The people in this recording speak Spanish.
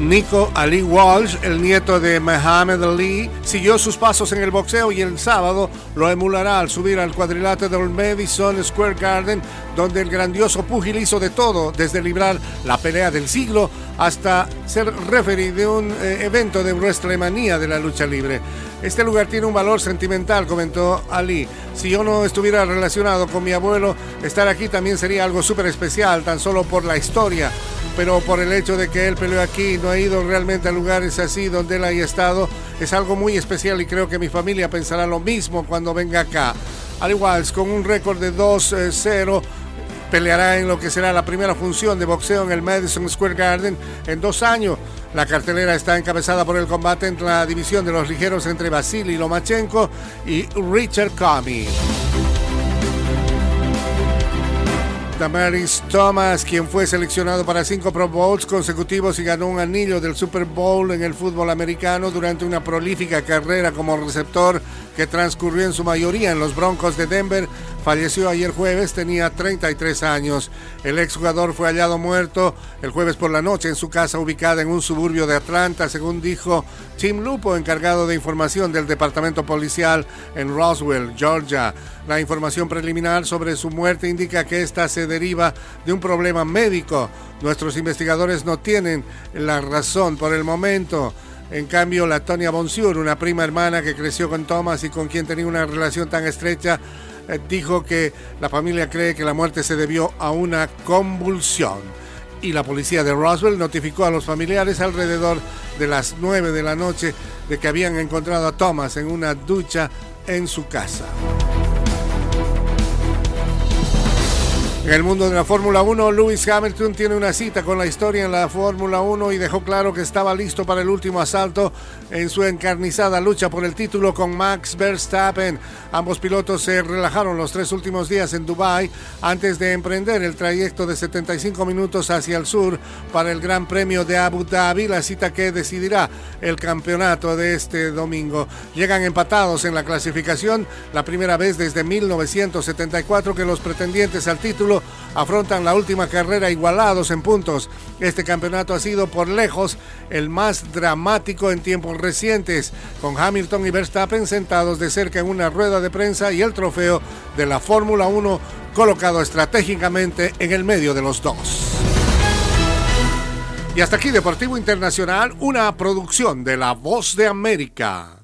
Nico Ali Walsh, el nieto de Muhammad Ali, siguió sus pasos en el boxeo y el sábado lo emulará al subir al cuadrilátero del Madison Square Garden, donde el grandioso púgil hizo de todo, desde librar la pelea del siglo hasta ser referee de un eh, evento de WrestleMania de la lucha libre. Este lugar tiene un valor sentimental, comentó Ali. Si yo no estuviera relacionado con mi abuelo, estar aquí también sería algo súper especial, tan solo por la historia pero por el hecho de que él peleó aquí no ha ido realmente a lugares así donde él haya estado, es algo muy especial y creo que mi familia pensará lo mismo cuando venga acá. Al igual, con un récord de 2-0, peleará en lo que será la primera función de boxeo en el Madison Square Garden en dos años. La cartelera está encabezada por el combate entre la división de los ligeros entre Vasily Lomachenko y Richard Comey. Damaris Thomas, quien fue seleccionado para cinco Pro Bowls consecutivos y ganó un anillo del Super Bowl en el fútbol americano durante una prolífica carrera como receptor que transcurrió en su mayoría en los Broncos de Denver, falleció ayer jueves, tenía 33 años. El exjugador fue hallado muerto el jueves por la noche en su casa ubicada en un suburbio de Atlanta, según dijo Tim Lupo, encargado de información del Departamento Policial en Roswell, Georgia. La información preliminar sobre su muerte indica que esta se deriva de un problema médico. Nuestros investigadores no tienen la razón por el momento. En cambio, la Tonia Bonsiur, una prima hermana que creció con Thomas y con quien tenía una relación tan estrecha, eh, dijo que la familia cree que la muerte se debió a una convulsión. Y la policía de Roswell notificó a los familiares alrededor de las 9 de la noche de que habían encontrado a Thomas en una ducha en su casa. En el mundo de la Fórmula 1, Lewis Hamilton tiene una cita con la historia en la Fórmula 1 y dejó claro que estaba listo para el último asalto en su encarnizada lucha por el título con Max Verstappen. Ambos pilotos se relajaron los tres últimos días en Dubái antes de emprender el trayecto de 75 minutos hacia el sur para el Gran Premio de Abu Dhabi, la cita que decidirá el campeonato de este domingo. Llegan empatados en la clasificación, la primera vez desde 1974 que los pretendientes al título afrontan la última carrera igualados en puntos. Este campeonato ha sido por lejos el más dramático en tiempos recientes, con Hamilton y Verstappen sentados de cerca en una rueda de prensa y el trofeo de la Fórmula 1 colocado estratégicamente en el medio de los dos. Y hasta aquí Deportivo Internacional, una producción de La Voz de América.